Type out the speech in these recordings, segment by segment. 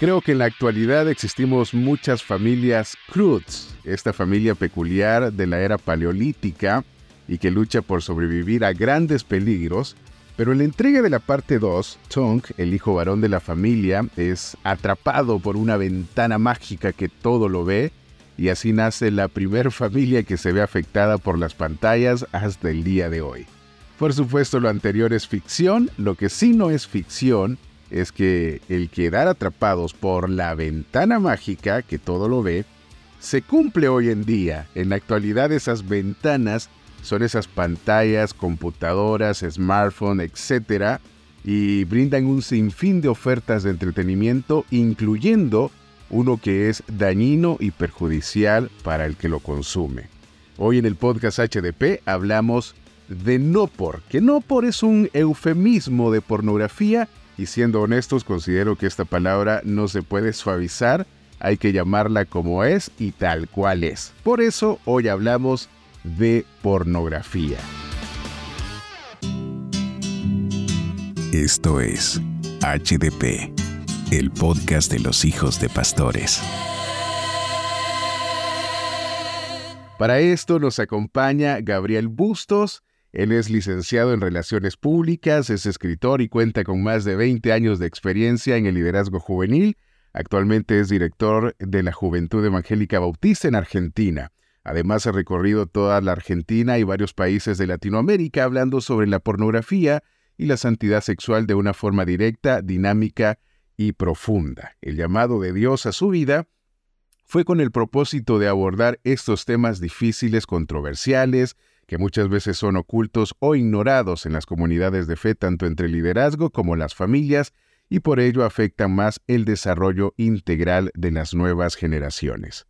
Creo que en la actualidad existimos muchas familias Cruz, esta familia peculiar de la era paleolítica y que lucha por sobrevivir a grandes peligros, pero en la entrega de la parte 2, Tonk, el hijo varón de la familia, es atrapado por una ventana mágica que todo lo ve y así nace la primer familia que se ve afectada por las pantallas hasta el día de hoy. Por supuesto lo anterior es ficción, lo que sí no es ficción es que el quedar atrapados por la ventana mágica, que todo lo ve, se cumple hoy en día. En la actualidad esas ventanas son esas pantallas, computadoras, smartphone, etc. Y brindan un sinfín de ofertas de entretenimiento, incluyendo uno que es dañino y perjudicial para el que lo consume. Hoy en el podcast HDP hablamos de no por, que no por es un eufemismo de pornografía y siendo honestos considero que esta palabra no se puede suavizar, hay que llamarla como es y tal cual es. Por eso hoy hablamos de pornografía. Esto es HDP, el podcast de los hijos de pastores. Para esto nos acompaña Gabriel Bustos, él es licenciado en Relaciones Públicas, es escritor y cuenta con más de 20 años de experiencia en el liderazgo juvenil. Actualmente es director de la Juventud Evangélica Bautista en Argentina. Además ha recorrido toda la Argentina y varios países de Latinoamérica hablando sobre la pornografía y la santidad sexual de una forma directa, dinámica y profunda. El llamado de Dios a su vida fue con el propósito de abordar estos temas difíciles, controversiales, que muchas veces son ocultos o ignorados en las comunidades de fe, tanto entre el liderazgo como las familias, y por ello afectan más el desarrollo integral de las nuevas generaciones.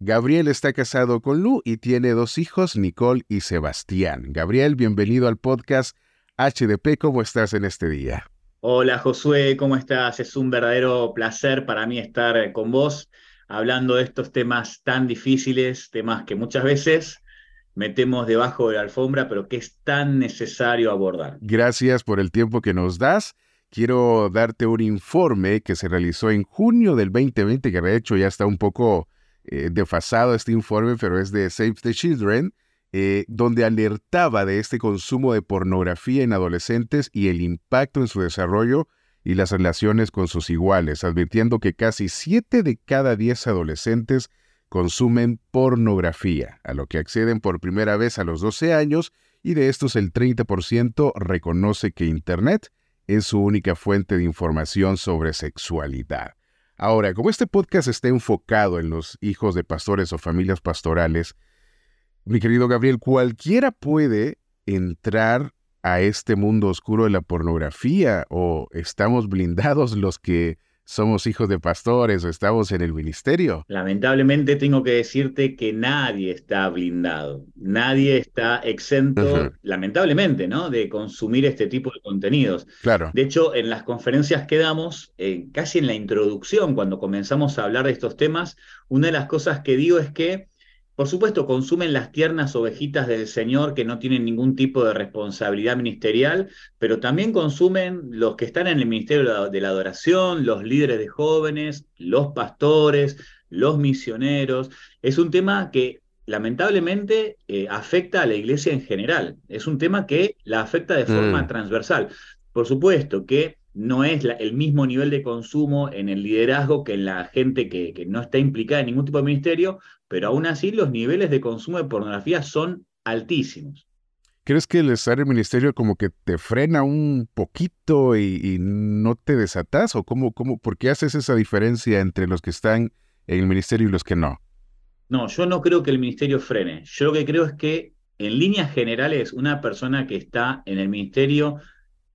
Gabriel está casado con Lu y tiene dos hijos, Nicole y Sebastián. Gabriel, bienvenido al podcast HDP. ¿Cómo estás en este día? Hola Josué, ¿cómo estás? Es un verdadero placer para mí estar con vos hablando de estos temas tan difíciles, temas que muchas veces metemos debajo de la alfombra, pero que es tan necesario abordar. Gracias por el tiempo que nos das. Quiero darte un informe que se realizó en junio del 2020, que de hecho ya está un poco eh, desfasado este informe, pero es de Save the Children, eh, donde alertaba de este consumo de pornografía en adolescentes y el impacto en su desarrollo y las relaciones con sus iguales, advirtiendo que casi 7 de cada 10 adolescentes consumen pornografía, a lo que acceden por primera vez a los 12 años y de estos el 30% reconoce que Internet es su única fuente de información sobre sexualidad. Ahora, como este podcast está enfocado en los hijos de pastores o familias pastorales, mi querido Gabriel, cualquiera puede entrar a este mundo oscuro de la pornografía o estamos blindados los que somos hijos de pastores o estamos en el ministerio. Lamentablemente tengo que decirte que nadie está blindado, nadie está exento, lamentablemente, ¿no? De consumir este tipo de contenidos. Claro. De hecho, en las conferencias que damos, eh, casi en la introducción, cuando comenzamos a hablar de estos temas, una de las cosas que digo es que por supuesto, consumen las tiernas ovejitas del Señor que no tienen ningún tipo de responsabilidad ministerial, pero también consumen los que están en el ministerio de la adoración, los líderes de jóvenes, los pastores, los misioneros. Es un tema que lamentablemente eh, afecta a la iglesia en general. Es un tema que la afecta de forma mm. transversal. Por supuesto que no es el mismo nivel de consumo en el liderazgo que en la gente que, que, no está implicada en ningún tipo de ministerio, pero aún así los niveles de consumo de pornografía son altísimos. ¿Crees que el estar en el ministerio como que te frena un poquito y, no te desatas? ¿O cómo, cómo, por qué haces esa diferencia entre los que están en el ministerio y los que no? No, yo no creo que el ministerio frene. Yo lo que creo es que en líneas generales una persona que está en el ministerio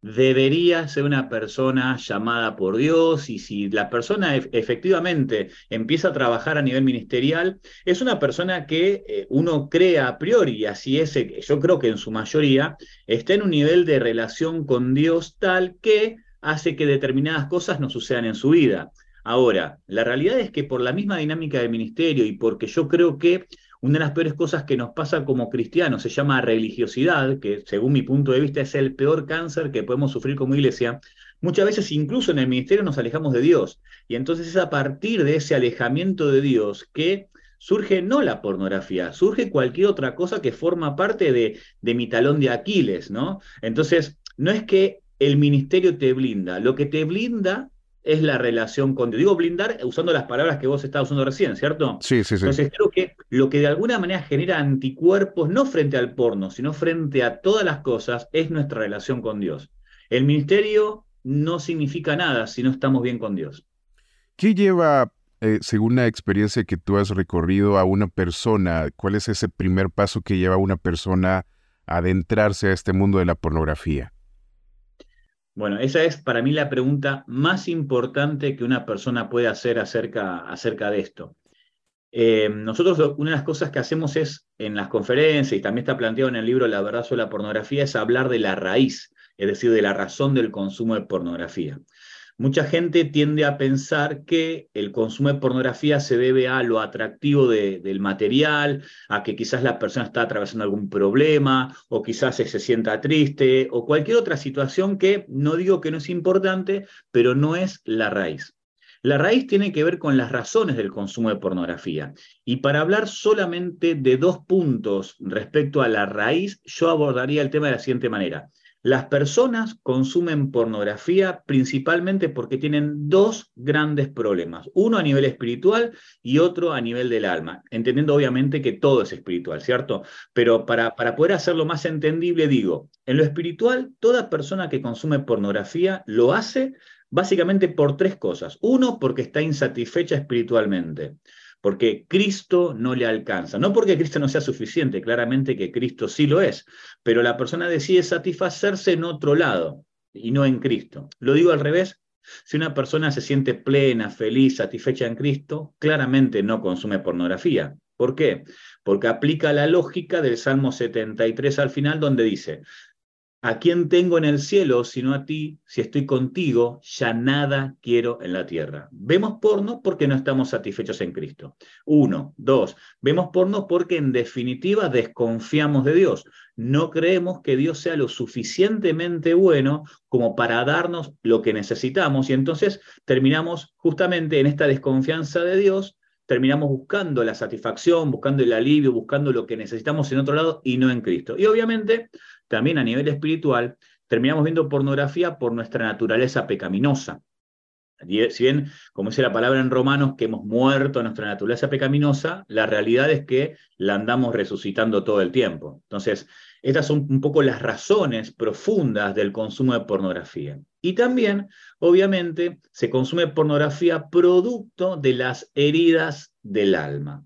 debería ser una persona llamada por Dios y si la persona efectivamente empieza a trabajar a nivel ministerial, es una persona que eh, uno crea a priori, así es, eh, yo creo que en su mayoría, está en un nivel de relación con Dios tal que hace que determinadas cosas no sucedan en su vida. Ahora, la realidad es que por la misma dinámica del ministerio y porque yo creo que una de las peores cosas que nos pasa como cristianos se llama religiosidad, que según mi punto de vista es el peor cáncer que podemos sufrir como iglesia. muchas veces incluso en el ministerio nos alejamos de Dios. Y entonces es a partir de ese alejamiento de Dios que surge no la pornografía, surge cualquier otra cosa que forma parte de, de mi talón de Aquiles, ¿no? Entonces, no es que el ministerio te blinda, lo que te blinda es la relación con Dios. Digo blindar usando las palabras que vos estabas usando recién, ¿cierto? Sí, sí, sí. Entonces creo que lo que de alguna manera genera anticuerpos, no frente al porno, sino frente a todas las cosas, es nuestra relación con Dios. El ministerio no significa nada si no estamos bien con Dios. ¿Qué lleva, eh, según la experiencia que tú has recorrido, a una persona? ¿Cuál es ese primer paso que lleva a una persona a adentrarse a este mundo de la pornografía? Bueno, esa es para mí la pregunta más importante que una persona puede hacer acerca, acerca de esto. Eh, nosotros una de las cosas que hacemos es en las conferencias y también está planteado en el libro La verdad sobre la pornografía es hablar de la raíz, es decir, de la razón del consumo de pornografía. Mucha gente tiende a pensar que el consumo de pornografía se debe a lo atractivo del material, a que quizás la persona está atravesando algún problema, o quizás se, se sienta triste, o cualquier otra situación que no digo que no es importante, pero no es la raíz. La raíz tiene que ver con las razones del consumo de pornografía. Y para hablar solamente de dos puntos respecto a la raíz, yo abordaría el tema de la siguiente manera. Las personas consumen pornografía principalmente porque tienen dos grandes problemas, uno a nivel espiritual y otro a nivel del alma, entendiendo obviamente que todo es espiritual, ¿cierto? Pero para, para poder hacerlo más entendible, digo, en lo espiritual, toda persona que consume pornografía lo hace básicamente por tres cosas. Uno, porque está insatisfecha espiritualmente porque Cristo no le alcanza. No porque Cristo no sea suficiente, claramente que Cristo sí lo es, pero la persona decide satisfacerse en otro lado y no en Cristo. Lo digo al revés, si una persona se siente plena, feliz, satisfecha en Cristo, claramente no consume pornografía. ¿Por qué? Porque aplica la lógica del Salmo 73 al final, donde dice, ¿A quién tengo en el cielo sino a ti? Si estoy contigo, ya nada quiero en la tierra. Vemos porno porque no estamos satisfechos en Cristo. Uno. Dos. Vemos porno porque en definitiva desconfiamos de Dios. No creemos que Dios sea lo suficientemente bueno como para darnos lo que necesitamos y entonces terminamos justamente en esta desconfianza de Dios terminamos buscando la satisfacción, buscando el alivio, buscando lo que necesitamos en otro lado y no en Cristo. Y obviamente también a nivel espiritual, terminamos viendo pornografía por nuestra naturaleza pecaminosa. Si bien, como dice la palabra en Romanos, que hemos muerto nuestra naturaleza pecaminosa, la realidad es que la andamos resucitando todo el tiempo. Entonces, estas son un poco las razones profundas del consumo de pornografía. Y también, obviamente, se consume pornografía producto de las heridas del alma,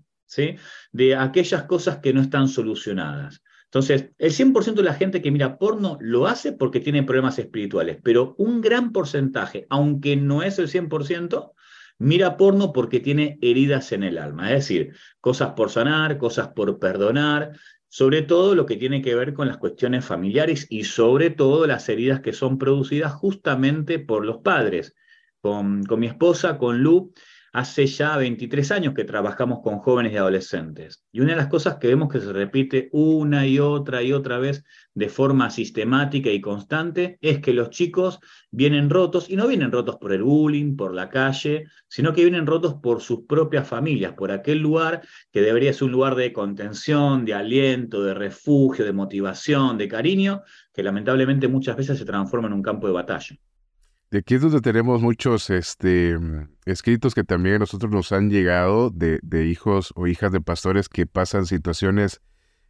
de aquellas cosas que no están solucionadas. Entonces, el 100% de la gente que mira porno lo hace porque tiene problemas espirituales, pero un gran porcentaje, aunque no es el 100%, mira porno porque tiene heridas en el alma, es decir, cosas por sanar, cosas por perdonar, sobre todo lo que tiene que ver con las cuestiones familiares y sobre todo las heridas que son producidas justamente por los padres. Con, con mi esposa, con Lu, hace ya 23 años que trabajamos con jóvenes y adolescentes. Y una de las cosas que vemos que se repite una y otra y otra vez de forma sistemática y constante es que los chicos vienen rotos, y no vienen rotos por el bullying, por la calle, sino que vienen rotos por sus propias familias, por aquel lugar que debería ser un lugar de contención, de aliento, de refugio, de motivación, de cariño, que lamentablemente muchas veces se transforma en un campo de batalla. De aquí es donde tenemos muchos este, escritos que también a nosotros nos han llegado de, hijos o hijas de pastores que pasan situaciones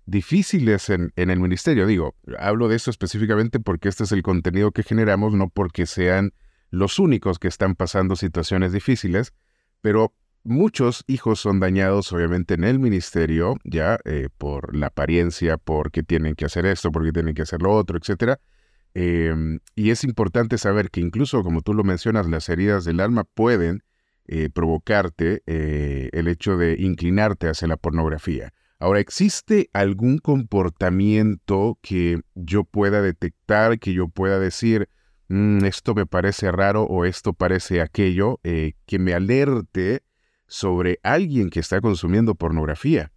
difíciles en, en, el ministerio. Digo, hablo de eso específicamente porque este es el contenido que generamos, no porque sean los únicos que están pasando situaciones difíciles, pero muchos hijos son dañados obviamente en el ministerio, ya eh, por la apariencia, porque tienen que hacer esto, porque tienen que hacer lo otro, etcétera Em, y es importante saber que incluso, como tú lo mencionas, las heridas del alma pueden eh, provocarte eh, el hecho de inclinarte hacia la pornografía. Ahora, ¿existe algún comportamiento que yo pueda detectar, que yo pueda decir, mm, esto me parece raro o esto parece aquello, eh, que me alerte sobre alguien que está consumiendo pornografía?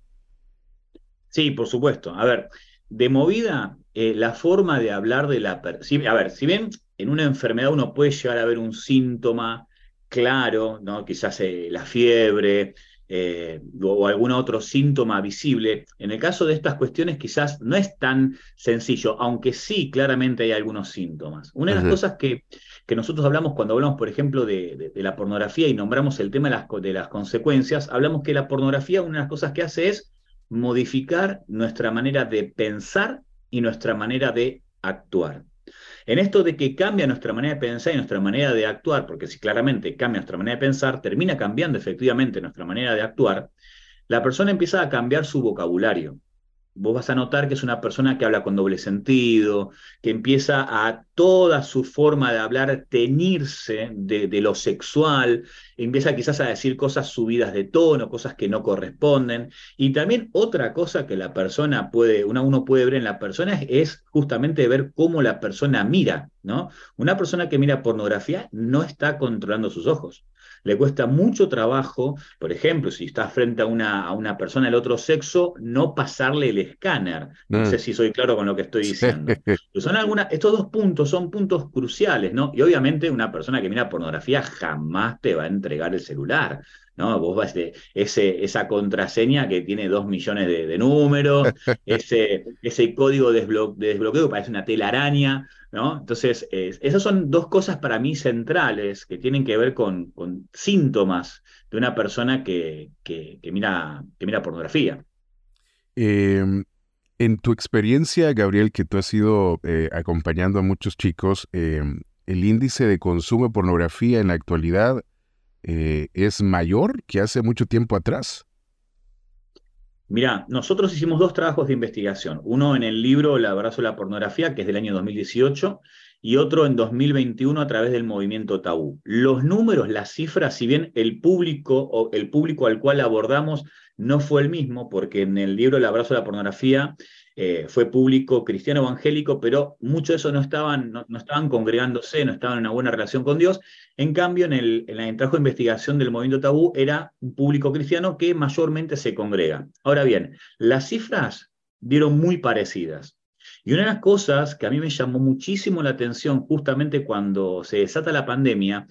Sí, por supuesto. A ver, de movida, eh, la forma de hablar de la... a ver, si bien en una enfermedad uno puede llegar a ver un síntoma claro, ¿no? quizás eh, la fiebre, eh, o, algún otro síntoma visible. En el caso de estas cuestiones quizás no es tan sencillo, aunque sí claramente hay algunos síntomas. Una de las cosas que, que, nosotros hablamos cuando hablamos, por ejemplo, de, la pornografía y nombramos el tema de las, de las consecuencias, hablamos que la pornografía una de las cosas que hace es modificar nuestra manera de pensar y nuestra manera de actuar. En esto de que cambia nuestra manera de pensar y nuestra manera de actuar, porque si claramente cambia nuestra manera de pensar, termina cambiando efectivamente nuestra manera de actuar, la persona empieza a cambiar su vocabulario vos vas a notar que es una persona que habla con doble sentido, que empieza a toda su forma de hablar teñirse de, lo sexual, empieza quizás a decir cosas subidas de tono, cosas que no corresponden. Y también otra cosa que la persona puede, uno puede ver en la persona es justamente ver cómo la persona mira, ¿no? Una persona que mira pornografía no está controlando sus ojos le cuesta mucho trabajo, por ejemplo, si estás frente a una, a una persona del otro sexo, no pasarle el escáner. No sé mm. si soy claro con lo que estoy diciendo. son algunas, estos dos puntos son puntos cruciales, ¿no? Y obviamente una persona que mira pornografía jamás te va a entregar el celular. ¿No? Vos vas de ese, esa contraseña que tiene dos millones de, números, ese, ese código de, desbloqueo que parece una telaraña, ¿no? Entonces, esas son dos cosas para mí centrales que tienen que ver con, con síntomas de una persona que, que, mira, que mira pornografía. Em, en tu experiencia, Gabriel, que tú has ido eh, acompañando a muchos chicos, em, ¿el índice de consumo de pornografía en la actualidad eh, es mayor que hace mucho tiempo atrás? Mira, nosotros hicimos dos trabajos de investigación, uno en el libro El abrazo la pornografía, que es del año 2018, y otro en 2021 a través del movimiento Tabú. Los números, las cifras, si bien el público o el público al cual abordamos no fue el mismo, porque en el libro El abrazo de la pornografía eh, fue público cristiano evangélico, pero muchos de esos no estaban, no, estaban congregándose, no estaban en una buena relación con Dios. En cambio, en el, en de investigación del movimiento tabú era un público cristiano que mayormente se congrega. Ahora bien, las cifras dieron muy parecidas. Y una de las cosas que a mí me llamó muchísimo la atención justamente cuando se desata la pandemia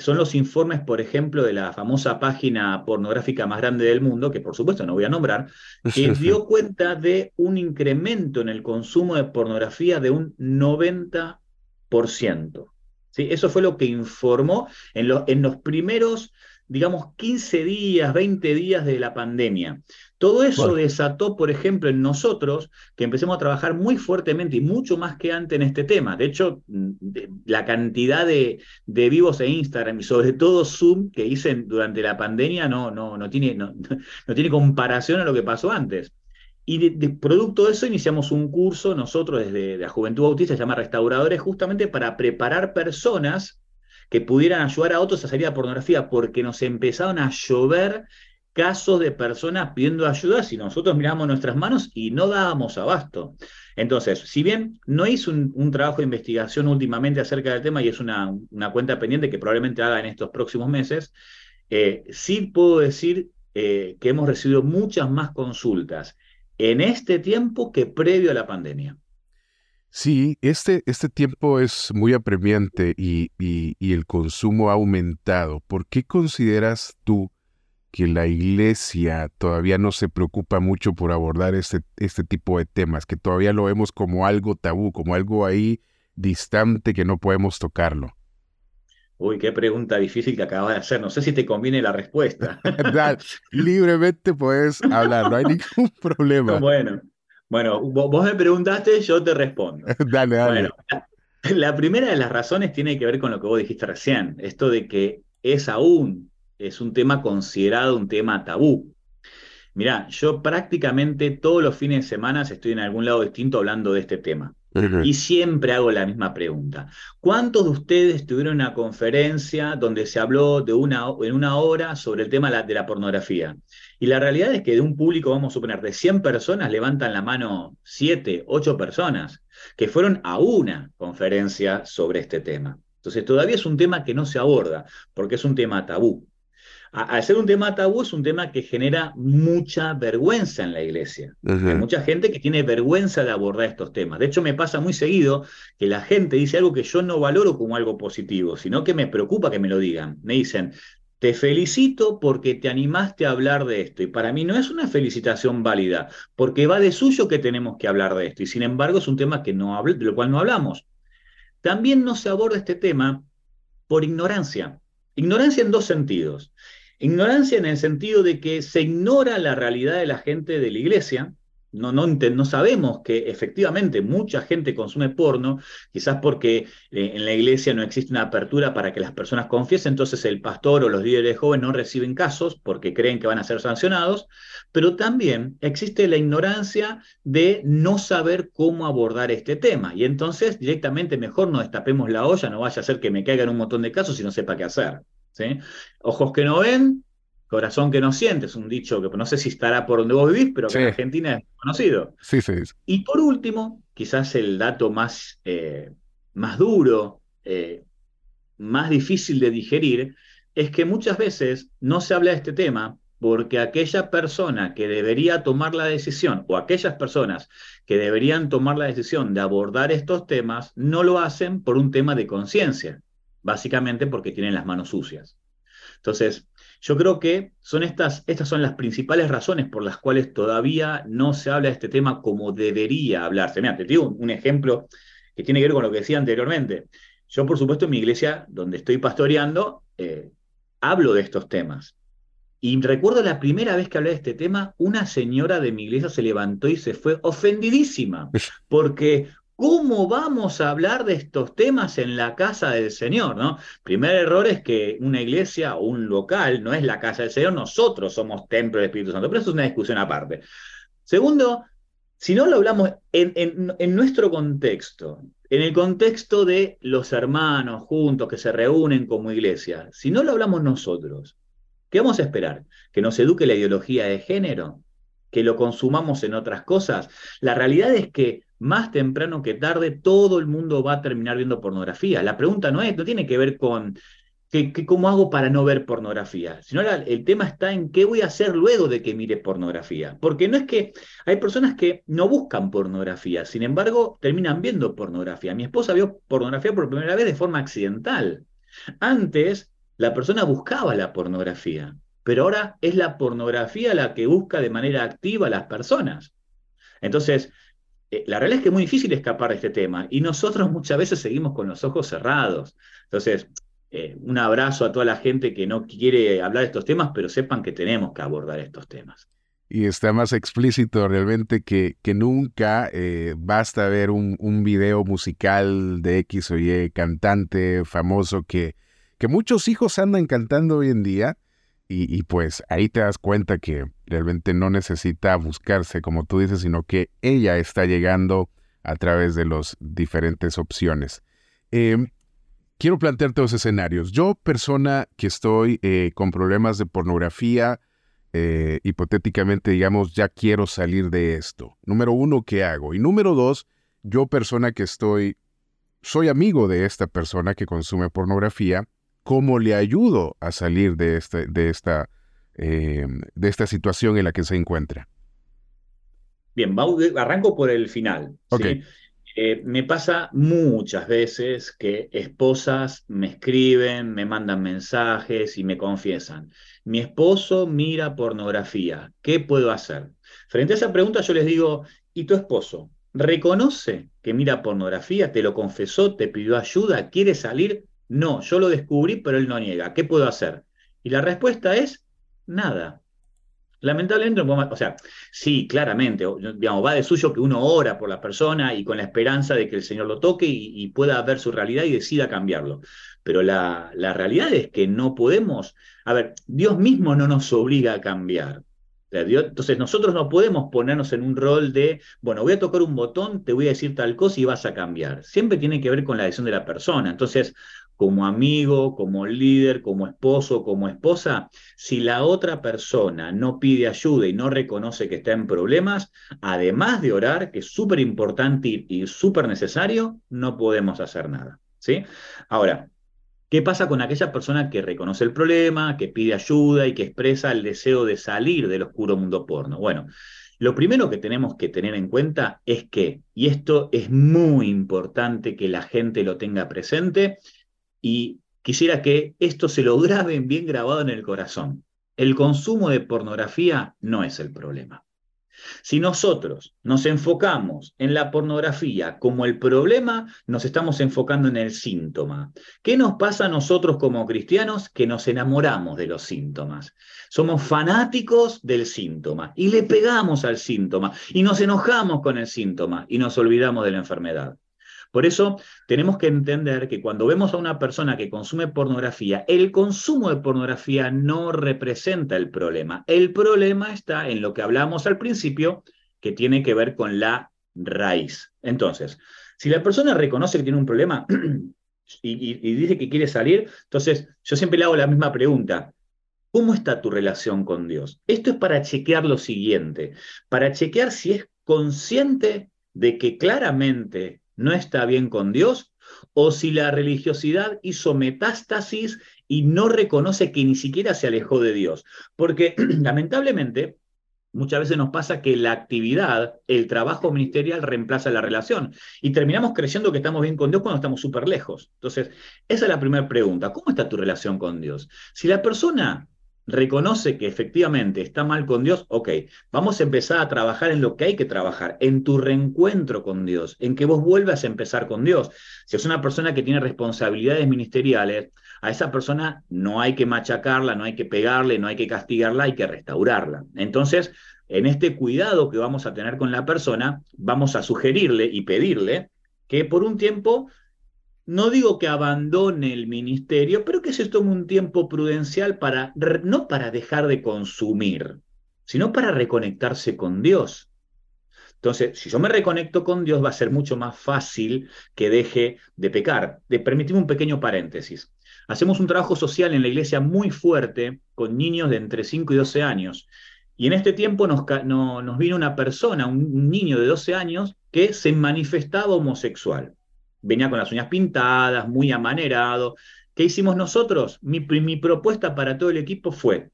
son los informes, por ejemplo, de la famosa página pornográfica más grande del mundo, que por supuesto no voy a nombrar, que dio cuenta de un incremento en el consumo de pornografía de un 90%. ¿Sí? Eso fue lo que informó en, en los primeros digamos, 15 días, 20 días de la pandemia. Todo eso desató, por ejemplo, en nosotros que empecemos a trabajar muy fuertemente y mucho más que antes en este tema. De hecho, mm, la cantidad de, vivos e Instagram y sobre todo Zoom que hice durante la pandemia no, no, no, tiene, no, no tiene comparación a lo que pasó antes. Y de, producto de eso iniciamos un curso nosotros desde la Juventud Bautista, se llama Restauradores, justamente para preparar personas que pudieran ayudar a otros a salir a pornografía, porque nos empezaron a llover casos de personas pidiendo ayuda si nosotros miramos nuestras manos y no dábamos abasto. Entonces, si bien no hice un, trabajo de investigación últimamente acerca del tema y es una, cuenta pendiente que probablemente haga en estos próximos meses, eh, sí puedo decir eh, que hemos recibido muchas más consultas en este tiempo que previo a la pandemia. Sí, este, este tiempo es muy apremiante y, el consumo ha aumentado. ¿Por qué consideras tú que la iglesia todavía no se preocupa mucho por abordar este, este tipo de temas, que todavía lo vemos como algo tabú, como algo ahí distante que no podemos tocarlo? Uy, qué pregunta difícil que acabas de hacer. No sé si te conviene la respuesta. libremente puedes hablar, no hay ningún problema. Bueno, bueno, vos me preguntaste, yo te respondo. dale, dale. Bueno, la, primera de las razones tiene que ver con lo que vos dijiste recién, esto de que es aún, es un tema considerado un tema tabú. Mirá, yo prácticamente todos los fines de semana estoy en algún lado distinto hablando de este tema. Y siempre hago la misma pregunta. ¿Cuántos de ustedes tuvieron una conferencia donde se habló de una, en una hora sobre el tema de la pornografía? Y la realidad es que de un público, vamos a suponer, de 100 personas, levantan la mano 7, 8 personas que fueron a una conferencia sobre este tema. Entonces todavía es un tema que no se aborda, porque es un tema tabú. al ser un tema tabú, es un tema que genera mucha vergüenza en la iglesia. Hay mucha gente que tiene vergüenza de abordar estos temas. De hecho, me pasa muy seguido que la gente dice algo que yo no valoro como algo positivo, sino que me preocupa que me lo digan. Me dicen, te felicito porque te animaste a hablar de esto. Y para mí no es una felicitación válida, porque va de suyo que tenemos que hablar de esto. Y sin embargo, es un tema que no de lo cual no hablamos. También no se aborda este tema por ignorancia. Ignorancia en dos sentidos. Ignorancia en el sentido de que se ignora la realidad de la gente de la iglesia, no, no, no, sabemos que efectivamente mucha gente consume porno, quizás porque eh, en la iglesia no existe una apertura para que las personas confiesen, entonces el pastor o los líderes jóvenes no reciben casos porque creen que van a ser sancionados, pero también existe la ignorancia de no saber cómo abordar este tema. Y entonces directamente mejor no destapemos la olla, no vaya a ser que me caigan un montón de casos y no sepa qué hacer. Ojos que no ven, Corazón que no siente, es un dicho que no sé si estará por donde vos vivís, pero que en Argentina es conocido. Sí, sí. Y por último, quizás el dato más, eh, más duro, eh, más difícil de digerir, es que muchas veces no se habla de este tema porque aquella persona que debería tomar la decisión o aquellas personas que deberían tomar la decisión de abordar estos temas no lo hacen por un tema de conciencia, básicamente porque tienen las manos sucias. Entonces, yo creo que son estas, estas son las principales razones por las cuales todavía no se habla de este tema como debería hablarse. Mira, te digo un ejemplo que tiene que ver con lo que decía anteriormente. Yo, por supuesto, en mi iglesia, donde estoy pastoreando, eh, hablo de estos temas. Y recuerdo la primera vez que hablé de este tema, una señora de mi iglesia se levantó y se fue ofendidísima, porque ¿Cómo vamos a hablar de estos temas en la casa del Señor? ¿no? Primer error es que una iglesia o un local no es la casa del Señor, nosotros somos templo del Espíritu Santo, pero eso es una discusión aparte. Segundo, si no lo hablamos en, en nuestro contexto, en el contexto de los hermanos juntos que se reúnen como iglesia, si no lo hablamos nosotros, ¿qué vamos a esperar? ¿Que nos eduque la ideología de género? ¿Que lo consumamos en otras cosas? La realidad es que más temprano que tarde todo el mundo va a terminar viendo pornografía. La pregunta no es, no tiene que ver con cómo hago para no ver pornografía, sino el tema está en qué voy a hacer luego de que mire pornografía. Porque no es que hay personas que no buscan pornografía, sin embargo terminan viendo pornografía. Mi esposa vio pornografía por primera vez de forma accidental. Antes la persona buscaba la pornografía, pero ahora es la pornografía la que busca de manera activa a las personas. Entonces, eh, la realidad es que es muy difícil escapar de este tema y nosotros muchas veces seguimos con los ojos cerrados. Entonces, eh, un abrazo a toda la gente que no quiere hablar de estos temas, pero sepan que tenemos que abordar estos temas. Y está más explícito realmente que, que nunca. Eh, basta ver un, un, video musical de X o Y cantante famoso que, que muchos hijos andan cantando hoy en día y, pues ahí te das cuenta que realmente no necesita buscarse, como tú dices, sino que ella está llegando a través de las diferentes opciones. Em, quiero plantearte dos escenarios. Yo, persona que estoy eh, con problemas de pornografía, eh, hipotéticamente, digamos, ya quiero salir de esto. Número uno, ¿qué hago? Y número dos, yo, persona que estoy, soy amigo de esta persona que consume pornografía, cómo le ayudo a salir de, este, de, esta, eh, de esta situación en la que se encuentra. Bien, arranco por el final. Eh, me pasa muchas veces que esposas me escriben, me mandan mensajes y me confiesan, mi esposo mira pornografía, ¿qué puedo hacer? Frente a esa pregunta yo les digo, ¿y tu esposo? ¿Reconoce que mira pornografía? ¿Te lo confesó? ¿Te pidió ayuda? ¿Quiere salir? No, yo lo descubrí, pero él no niega. ¿Qué puedo hacer? Y la respuesta es nada. Lamentablemente, o sea, sí, claramente, digamos, va de suyo que uno ora por la persona y con la esperanza de que el Señor lo toque y, pueda ver su realidad y decida cambiarlo. Pero la, la, realidad es que no podemos, a ver, Dios mismo no nos obliga a cambiar. Entonces nosotros no podemos ponernos en un rol de, bueno, voy a tocar un botón, te voy a decir tal cosa y vas a cambiar. Siempre tiene que ver con la decisión de la persona. Entonces, como amigo, como líder, como esposo, como esposa, si la otra persona no pide ayuda y no reconoce que está en problemas, además de orar, que es súper importante y, súper necesario, no podemos hacer nada. ¿sí? Ahora, ¿Qué pasa con aquella persona que reconoce el problema, que pide ayuda y que expresa el deseo de salir del oscuro mundo porno? Bueno, lo primero que tenemos que tener en cuenta es que, y esto es muy importante que la gente lo tenga presente, y quisiera que esto se lo graben bien grabado en el corazón. El consumo de pornografía no es el problema. Si nosotros nos enfocamos en la pornografía como el problema, nos estamos enfocando en el síntoma. ¿Qué nos pasa a nosotros como cristianos? Que nos enamoramos de los síntomas. Somos fanáticos del síntoma y le pegamos al síntoma y nos enojamos con el síntoma y nos olvidamos de la enfermedad. Por eso tenemos que entender que cuando vemos a una persona que consume pornografía, el consumo de pornografía no representa el problema. El problema está en lo que hablamos al principio, que tiene que ver con la raíz. Entonces, si la persona reconoce que tiene un problema y, dice que quiere salir, entonces yo siempre le hago la misma pregunta. ¿Cómo está tu relación con Dios? Esto es para chequear lo siguiente, para chequear si es consciente de que claramente no está bien con Dios, o si la religiosidad hizo metástasis y no reconoce que ni siquiera se alejó de Dios. Porque lamentablemente muchas veces nos pasa que la actividad, el trabajo ministerial reemplaza la relación y terminamos creyendo que estamos bien con Dios cuando estamos súper lejos. Entonces, esa es la primera pregunta. ¿Cómo está tu relación con Dios? Si la persona reconoce que efectivamente está mal con Dios, ok, vamos a empezar a trabajar en lo que hay que trabajar, en tu reencuentro con Dios, en que vos vuelvas a empezar con Dios. Si es una persona que tiene responsabilidades ministeriales, a esa persona no hay que machacarla, no hay que pegarle, no hay que castigarla, hay que restaurarla. Entonces, en este cuidado que vamos a tener con la persona, vamos a sugerirle y pedirle que por un tiempo no digo que abandone el ministerio, pero que se tome un tiempo prudencial para, no para dejar de consumir, sino para reconectarse con Dios. Entonces, si yo me reconecto con Dios, va a ser mucho más fácil que deje de pecar. De, permitime un pequeño paréntesis. Hacemos un trabajo social en la iglesia muy fuerte con niños de entre 5 y 12 años. Y en este tiempo nos, nos vino una persona, un niño de 12 años, que se manifestaba homosexual venía con las uñas pintadas, muy amanerado. ¿Qué hicimos nosotros? Mi, mi propuesta para todo el equipo fue,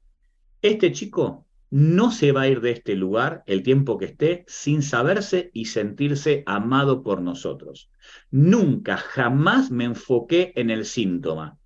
este chico no se va a ir de este lugar el tiempo que esté sin saberse y sentirse amado por nosotros. Nunca, jamás me enfoqué en el síntoma.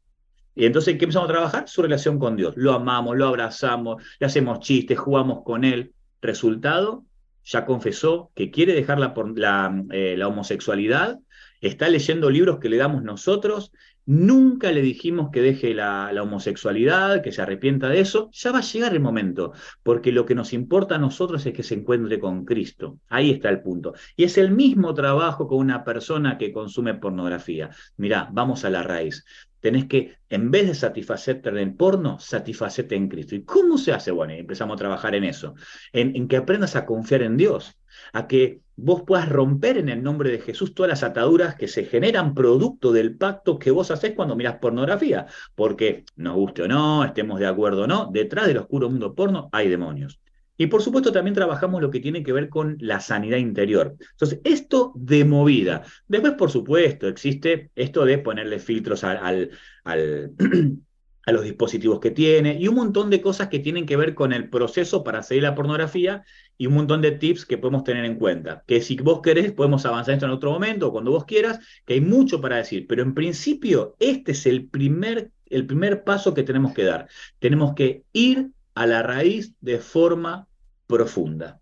Y entonces, ¿qué empezamos a trabajar? Su relación con Dios. Lo amamos, lo abrazamos, le hacemos chistes, jugamos con él. Resultado, ya confesó que quiere dejar la, la, eh, la homosexualidad está leyendo libros que le damos nosotros, nunca le dijimos que deje la, homosexualidad, que se arrepienta de eso, ya va a llegar el momento, porque lo que nos importa a nosotros es que se encuentre con Cristo. Ahí está el punto. Y es el mismo trabajo con una persona que consume pornografía. Mirá, vamos a la raíz. Tenés que, en vez de satisfacerte en el porno, satisfacerte en Cristo. ¿Y cómo se hace? Bueno, empezamos a trabajar en eso, en, en que aprendas a confiar en Dios, a que vos puedas romper en el nombre de Jesús todas las ataduras que se generan producto del pacto que vos haces cuando miras pornografía. Porque, nos guste o no, estemos de acuerdo o no, detrás del oscuro mundo porno hay demonios. Y por supuesto también trabajamos lo que tiene que ver con la sanidad interior. Entonces, esto de movida. Después, por supuesto, existe esto de ponerle filtros al, al a los dispositivos que tiene y un montón de cosas que tienen que ver con el proceso para seguir la pornografía y un montón de tips que podemos tener en cuenta. Que si vos querés, podemos avanzar esto en otro momento o cuando vos quieras, que hay mucho para decir. Pero en principio, este es el primer, el primer paso que tenemos que dar. Tenemos que ir a la raíz de forma profunda.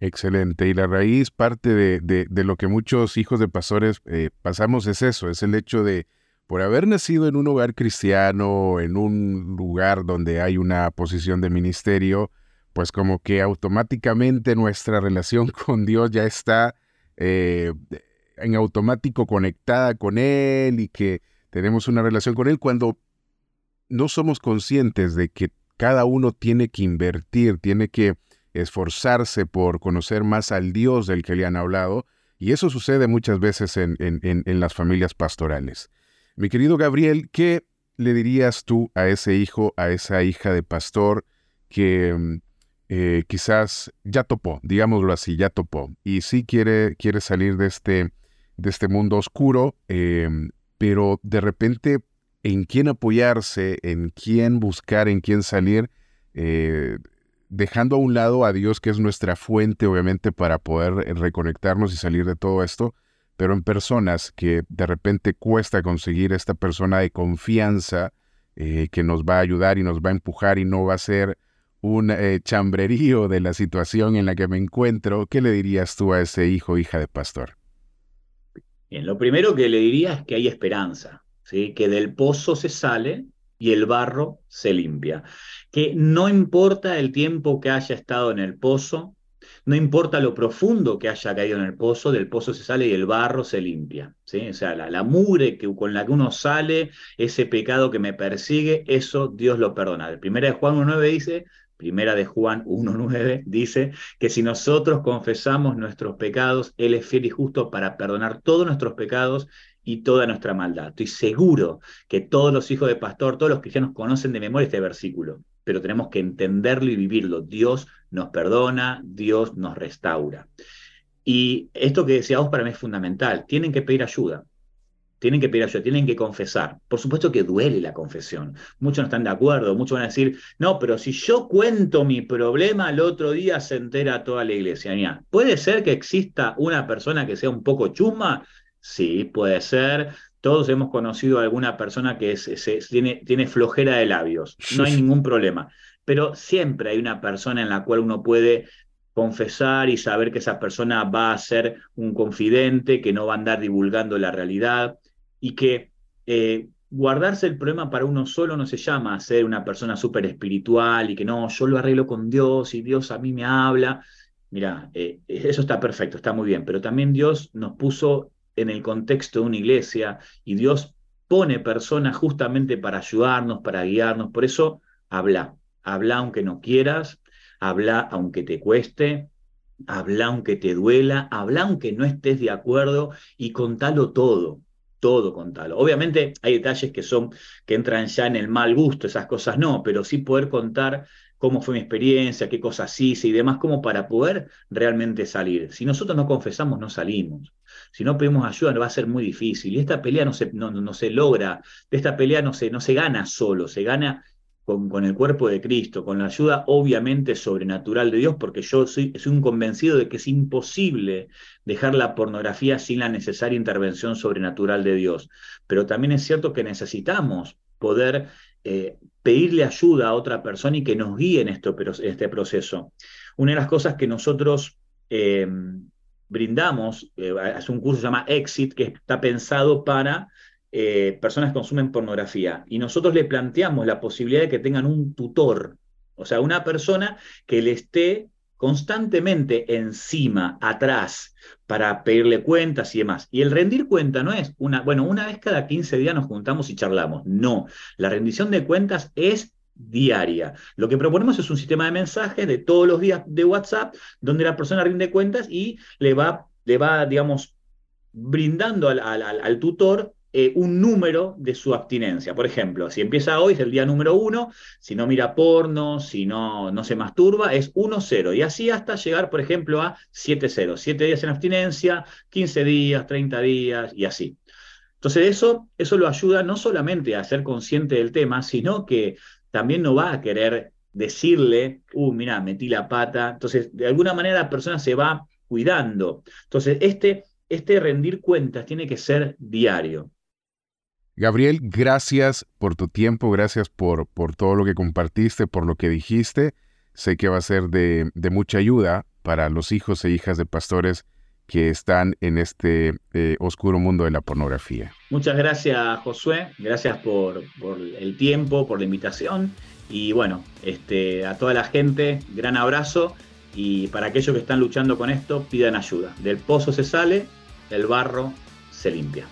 Excelente. Y la raíz, parte de, de, lo que muchos hijos de pastores eh, pasamos es eso, es el hecho de por haber nacido en un hogar cristiano, en un lugar donde hay una posición de ministerio, pues como que automáticamente nuestra relación con Dios ya está eh, en automático conectada con Él y que tenemos una relación con Él cuando no somos conscientes de que cada uno tiene que invertir, tiene que esforzarse por conocer más al Dios del que le han hablado, y eso sucede muchas veces en, en las familias pastorales. Mi querido Gabriel, ¿qué le dirías tú a ese hijo, a esa hija de pastor que eh, quizás ya topó, digámoslo así, ya topó, y sí quiere, quiere salir de este, de este mundo oscuro, em, pero de repente en quién apoyarse, en quién buscar, en quién salir, eh, dejando a un lado a Dios, que es nuestra fuente, obviamente, para poder reconectarnos y salir de todo esto, pero en personas que de repente cuesta conseguir esta persona de confianza eh, que nos va a ayudar y nos va a empujar y no va a ser un eh, chambrerío de la situación en la que me encuentro, ¿qué le dirías tú a ese hijo hija de pastor? Bien, lo primero que le diría es que hay esperanza, ¿sí? que del pozo se sale y el barro se limpia, que no importa el tiempo que haya estado en el pozo, no importa lo profundo que haya caído en el pozo, del pozo se sale y el barro se limpia. O sea, la, la mugre que, con la que uno sale, ese pecado que me persigue, eso Dios lo perdona. El primero de Juan 1.9 dice, Primera de Juan 1.9 dice que si nosotros confesamos nuestros pecados, Él es fiel y justo para perdonar todos nuestros pecados y toda nuestra maldad. Estoy seguro que todos los hijos de pastor, todos los cristianos conocen de memoria este versículo, pero tenemos que entenderlo y vivirlo. Dios nos perdona, Dios nos restaura. Y esto que decíamos para mí es fundamental. Tienen que pedir ayuda tienen que pedir ayuda, tienen que confesar. Por supuesto que duele la confesión. Muchos no están de acuerdo, muchos van a decir, no, pero si yo cuento mi problema, el otro día se entera toda la iglesia. ¿Puede ser que exista una persona que sea un poco chusma? Sí, puede ser. Todos hemos conocido a alguna persona que tiene, tiene flojera de labios. No hay ningún problema. Pero siempre hay una persona en la cual uno puede confesar y saber que esa persona va a ser un confidente, que no va a andar divulgando la realidad y que eh, guardarse el problema para uno solo no se llama ser una persona súper espiritual y que no, yo lo arreglo con Dios y Dios a mí me habla. Mira, eh, eso está perfecto, está muy bien, pero también Dios nos puso en el contexto de una iglesia y Dios pone personas justamente para ayudarnos, para guiarnos. Por eso, habla, habla aunque no quieras, habla aunque te cueste, habla aunque te duela, habla aunque no estés de acuerdo y contalo todo todo contarlo. Obviamente hay detalles que son que entran ya en el mal gusto, esas cosas no, pero sí poder contar cómo fue mi experiencia, qué cosas hice y demás, como para poder realmente salir. Si nosotros no confesamos, no salimos. Si no pedimos ayuda, va a ser muy difícil. Y esta pelea no se, no, no se logra, esta pelea no se, no se gana solo, se gana con, el cuerpo de Cristo, con la ayuda obviamente sobrenatural de Dios, porque yo soy, soy un convencido de que es imposible dejar la pornografía sin la necesaria intervención sobrenatural de Dios. Pero también es cierto que necesitamos poder eh, pedirle ayuda a otra persona y que nos guíe en, esto, este proceso. Una de las cosas que nosotros eh, brindamos, eh, es un curso que se llama Exit, que está pensado para eh, personas consumen pornografía y nosotros le planteamos la posibilidad de que tengan un tutor, o sea, una persona que le esté constantemente encima, atrás, para pedirle cuentas y demás. Y el rendir cuenta no es una, bueno, una vez cada 15 días nos juntamos y charlamos. No, la rendición de cuentas es diaria. Lo que proponemos es un sistema de mensajes de todos los días de WhatsApp, donde la persona rinde cuentas y le va, le va digamos, brindando al, tutor eh, un número de su abstinencia. Por ejemplo, si empieza hoy es el día número uno, si no mira porno, si no, no se masturba, es 1-0. Y así hasta llegar, por ejemplo, a 7-0. 7 días en abstinencia, 15 días, 30 días y así. Entonces eso, eso lo ayuda no solamente a ser consciente del tema, sino que también no va a querer decirle, uh, mira, metí la pata. Entonces, de alguna manera la persona se va cuidando. Entonces, este, este rendir cuentas tiene que ser diario. Gabriel, gracias por tu tiempo, gracias por, por todo lo que compartiste, por lo que dijiste. Sé que va a ser de, mucha ayuda para los hijos e hijas de pastores que están en este eh, oscuro mundo de la pornografía. Muchas gracias, Josué. Gracias por, el tiempo, por la invitación. Y bueno, este, a toda la gente, gran abrazo. Y para aquellos que están luchando con esto, pidan ayuda. Del pozo se sale, el barro se limpia.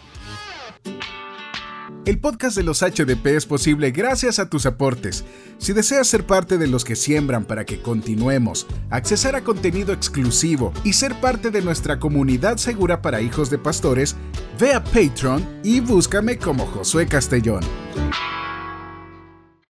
El podcast de los HDP es posible gracias a tus aportes. Si deseas ser parte de los que siembran para que continuemos, accesar a contenido exclusivo y ser parte de nuestra comunidad segura para hijos de pastores, ve a Patreon y búscame como Josué Castellón.